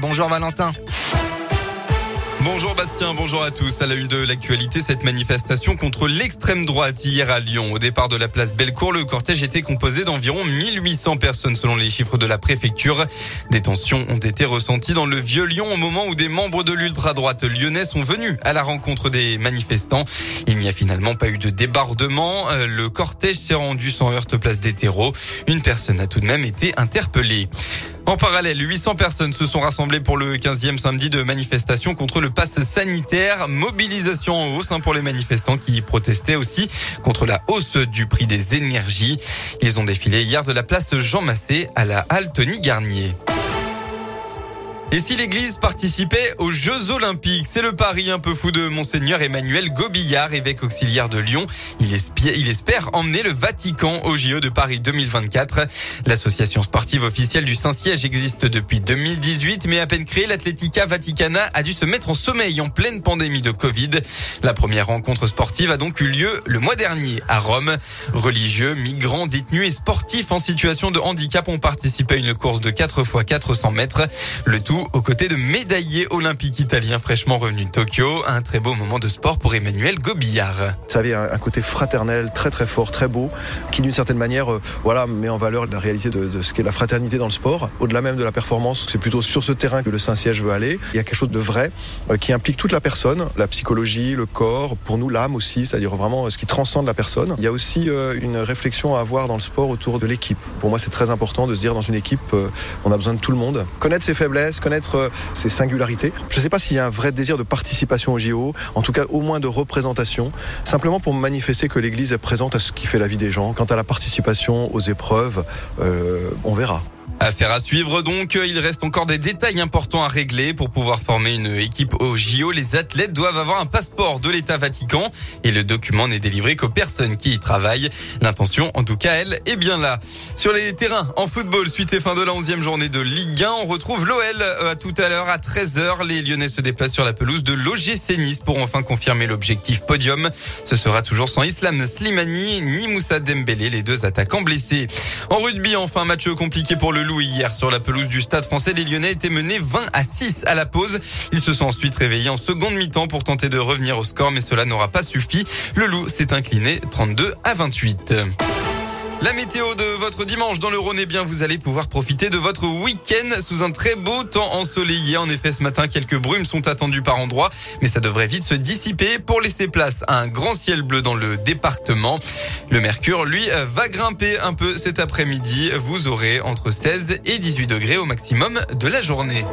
Bonjour Valentin. Bonjour Bastien, bonjour à tous. À la une de l'actualité, cette manifestation contre l'extrême droite hier à Lyon. Au départ de la place Bellecour, le cortège était composé d'environ 1800 personnes selon les chiffres de la préfecture. Des tensions ont été ressenties dans le vieux Lyon au moment où des membres de l'ultra-droite lyonnais sont venus à la rencontre des manifestants. Il n'y a finalement pas eu de débordement. Euh, le cortège s'est rendu sans heurte place des terreaux. Une personne a tout de même été interpellée. En parallèle, 800 personnes se sont rassemblées pour le 15e samedi de manifestation contre le pass sanitaire. Mobilisation en hausse hein, pour les manifestants qui protestaient aussi contre la hausse du prix des énergies. Ils ont défilé hier de la place Jean Massé à la halle Tony Garnier. Et si l'Église participait aux Jeux Olympiques C'est le pari un peu fou de Monseigneur Emmanuel Gobillard, évêque auxiliaire de Lyon. Il, espère, il espère emmener le Vatican au JO de Paris 2024. L'association sportive officielle du Saint-Siège existe depuis 2018, mais à peine créée, l'Atletica Vaticana a dû se mettre en sommeil en pleine pandémie de Covid. La première rencontre sportive a donc eu lieu le mois dernier à Rome. Religieux, migrants, détenus et sportifs en situation de handicap ont participé à une course de 4 x 400 mètres. Le tout aux côtés de médaillés olympiques italiens fraîchement revenus de Tokyo. Un très beau moment de sport pour Emmanuel Gobillard. Ça avait un côté fraternel très très fort, très beau, qui d'une certaine manière euh, voilà, met en valeur la réalité de, de ce qu'est la fraternité dans le sport. Au-delà même de la performance, c'est plutôt sur ce terrain que le Saint-Siège veut aller. Il y a quelque chose de vrai euh, qui implique toute la personne, la psychologie, le corps, pour nous l'âme aussi, c'est-à-dire vraiment euh, ce qui transcende la personne. Il y a aussi une réflexion à avoir dans le sport autour de l'équipe. Pour moi, c'est très important de se dire dans une équipe, on a besoin de tout le monde. Connaître ses faiblesses, ses singularités. Je ne sais pas s'il y a un vrai désir de participation au JO, en tout cas au moins de représentation, simplement pour manifester que l'Église est présente à ce qui fait la vie des gens. Quant à la participation aux épreuves, euh, on verra. Affaire à suivre donc, il reste encore des détails importants à régler pour pouvoir former une équipe au JO. Les athlètes doivent avoir un passeport de l'État Vatican et le document n'est délivré qu'aux personnes qui y travaillent. L'intention, en tout cas, elle, est bien là. Sur les terrains, en football, suite et fin de la 11e journée de Ligue 1, on retrouve l'OL euh, à tout à l'heure à 13h. Les Lyonnais se déplacent sur la pelouse de l'OGC Nice pour enfin confirmer l'objectif podium. Ce sera toujours sans Islam Slimani ni Moussa Dembélé, les deux attaquants blessés. En rugby, enfin, match compliqué pour le hier sur la pelouse du Stade français. Les Lyonnais étaient menés 20 à 6 à la pause. Ils se sont ensuite réveillés en seconde mi-temps pour tenter de revenir au score, mais cela n'aura pas suffi. Le Loup s'est incliné 32 à 28. La météo de votre dimanche dans le Rhône, eh bien, vous allez pouvoir profiter de votre week-end sous un très beau temps ensoleillé. En effet, ce matin, quelques brumes sont attendues par endroits, mais ça devrait vite se dissiper pour laisser place à un grand ciel bleu dans le département. Le mercure, lui, va grimper un peu cet après-midi. Vous aurez entre 16 et 18 degrés au maximum de la journée.